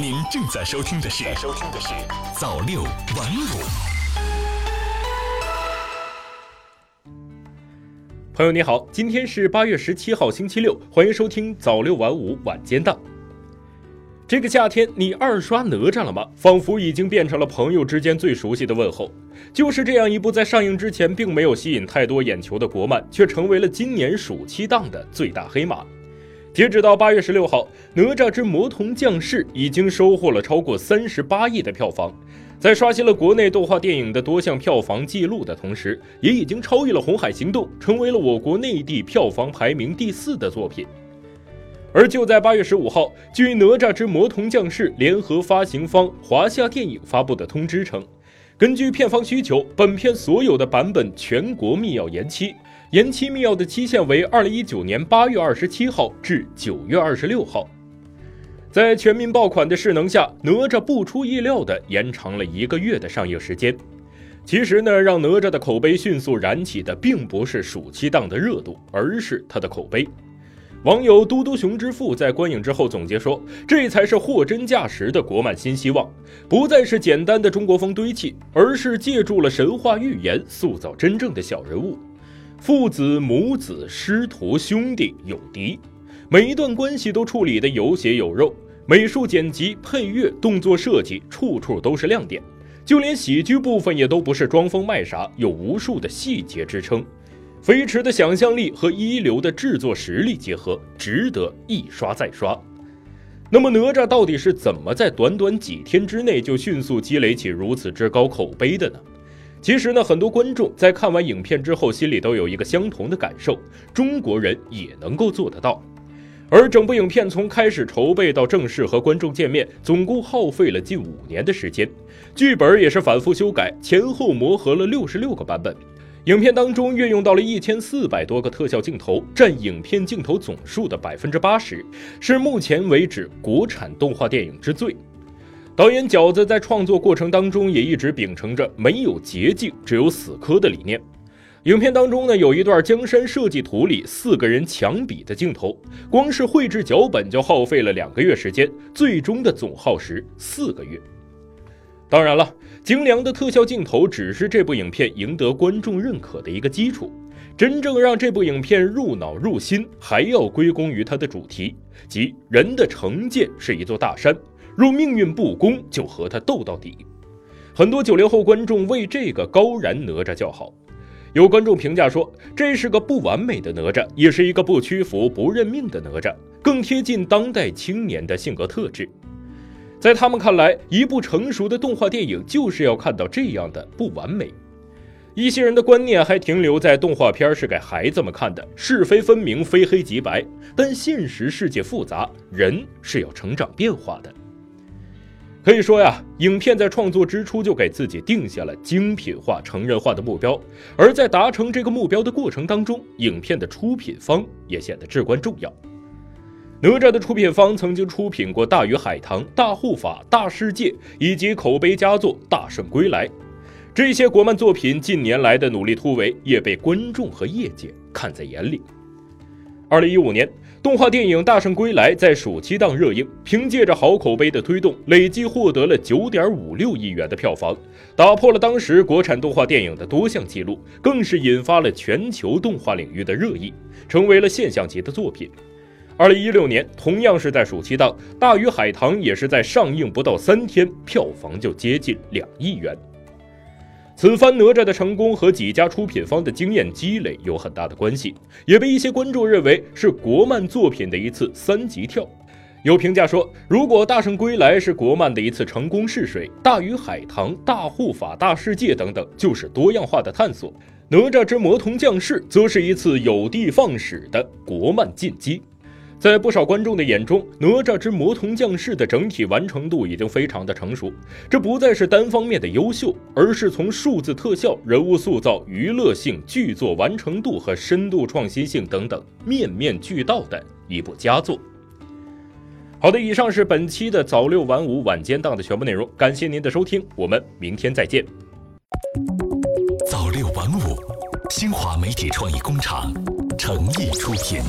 您正在收听的是《收听的是早六晚五》。朋友你好，今天是八月十七号星期六，欢迎收听早六晚五晚间档。这个夏天，你二刷哪吒了吗？仿佛已经变成了朋友之间最熟悉的问候。就是这样一部在上映之前并没有吸引太多眼球的国漫，却成为了今年暑期档的最大黑马。截止到八月十六号，《哪吒之魔童降世》已经收获了超过三十八亿的票房，在刷新了国内动画电影的多项票房纪录的同时，也已经超越了《红海行动》，成为了我国内地票房排名第四的作品。而就在八月十五号，据《哪吒之魔童降世》联合发行方华夏电影发布的通知称，根据片方需求，本片所有的版本全国密钥延期，延期密钥的期限为二零一九年八月二十七号至九月二十六号。在全民爆款的势能下，哪吒不出意料的延长了一个月的上映时间。其实呢，让哪吒的口碑迅速燃起的，并不是暑期档的热度，而是他的口碑。网友嘟嘟熊之父在观影之后总结说：“这才是货真价实的国漫新希望，不再是简单的中国风堆砌，而是借助了神话寓言塑造真正的小人物，父子、母子、师徒、兄弟、友敌，每一段关系都处理的有血有肉，美术剪辑、配乐、动作设计，处处都是亮点，就连喜剧部分也都不是装疯卖傻，有无数的细节支撑。”飞驰的想象力和一流的制作实力结合，值得一刷再刷。那么哪吒到底是怎么在短短几天之内就迅速积累起如此之高口碑的呢？其实呢，很多观众在看完影片之后，心里都有一个相同的感受：中国人也能够做得到。而整部影片从开始筹备到正式和观众见面，总共耗费了近五年的时间，剧本也是反复修改，前后磨合了六十六个版本。影片当中运用到了一千四百多个特效镜头，占影片镜头总数的百分之八十，是目前为止国产动画电影之最。导演饺子在创作过程当中也一直秉承着没有捷径，只有死磕的理念。影片当中呢，有一段江山设计图里四个人抢笔的镜头，光是绘制脚本就耗费了两个月时间，最终的总耗时四个月。当然了，精良的特效镜头只是这部影片赢得观众认可的一个基础。真正让这部影片入脑入心，还要归功于它的主题，即人的成见是一座大山，若命运不公，就和他斗到底。很多九零后观众为这个高燃哪吒叫好。有观众评价说，这是个不完美的哪吒，也是一个不屈服、不认命的哪吒，更贴近当代青年的性格特质。在他们看来，一部成熟的动画电影就是要看到这样的不完美。一些人的观念还停留在动画片是给孩子们看的，是非分明，非黑即白。但现实世界复杂，人是要成长变化的。可以说呀，影片在创作之初就给自己定下了精品化、成人化的目标，而在达成这个目标的过程当中，影片的出品方也显得至关重要。哪吒的出品方曾经出品过《大鱼海棠》《大护法》《大世界》以及口碑佳作《大圣归来》，这些国漫作品近年来的努力突围也被观众和业界看在眼里。二零一五年，动画电影《大圣归来》在暑期档热映，凭借着好口碑的推动，累计获得了九点五六亿元的票房，打破了当时国产动画电影的多项纪录，更是引发了全球动画领域的热议，成为了现象级的作品。二零一六年，同样是在暑期档，《大鱼海棠》也是在上映不到三天，票房就接近两亿元。此番哪吒的成功和几家出品方的经验积累有很大的关系，也被一些观众认为是国漫作品的一次三级跳。有评价说，如果《大圣归来》是国漫的一次成功试水，《大鱼海棠》《大护法》《大世界》等等就是多样化的探索，《哪吒之魔童降世》则是一次有的放矢的国漫进击。在不少观众的眼中，《哪吒之魔童降世》的整体完成度已经非常的成熟。这不再是单方面的优秀，而是从数字特效、人物塑造、娱乐性、剧作完成度和深度创新性等等面面俱到的一部佳作。好的，以上是本期的早六晚五晚间档的全部内容，感谢您的收听，我们明天再见。早六晚五，新华媒体创意工厂诚意出品。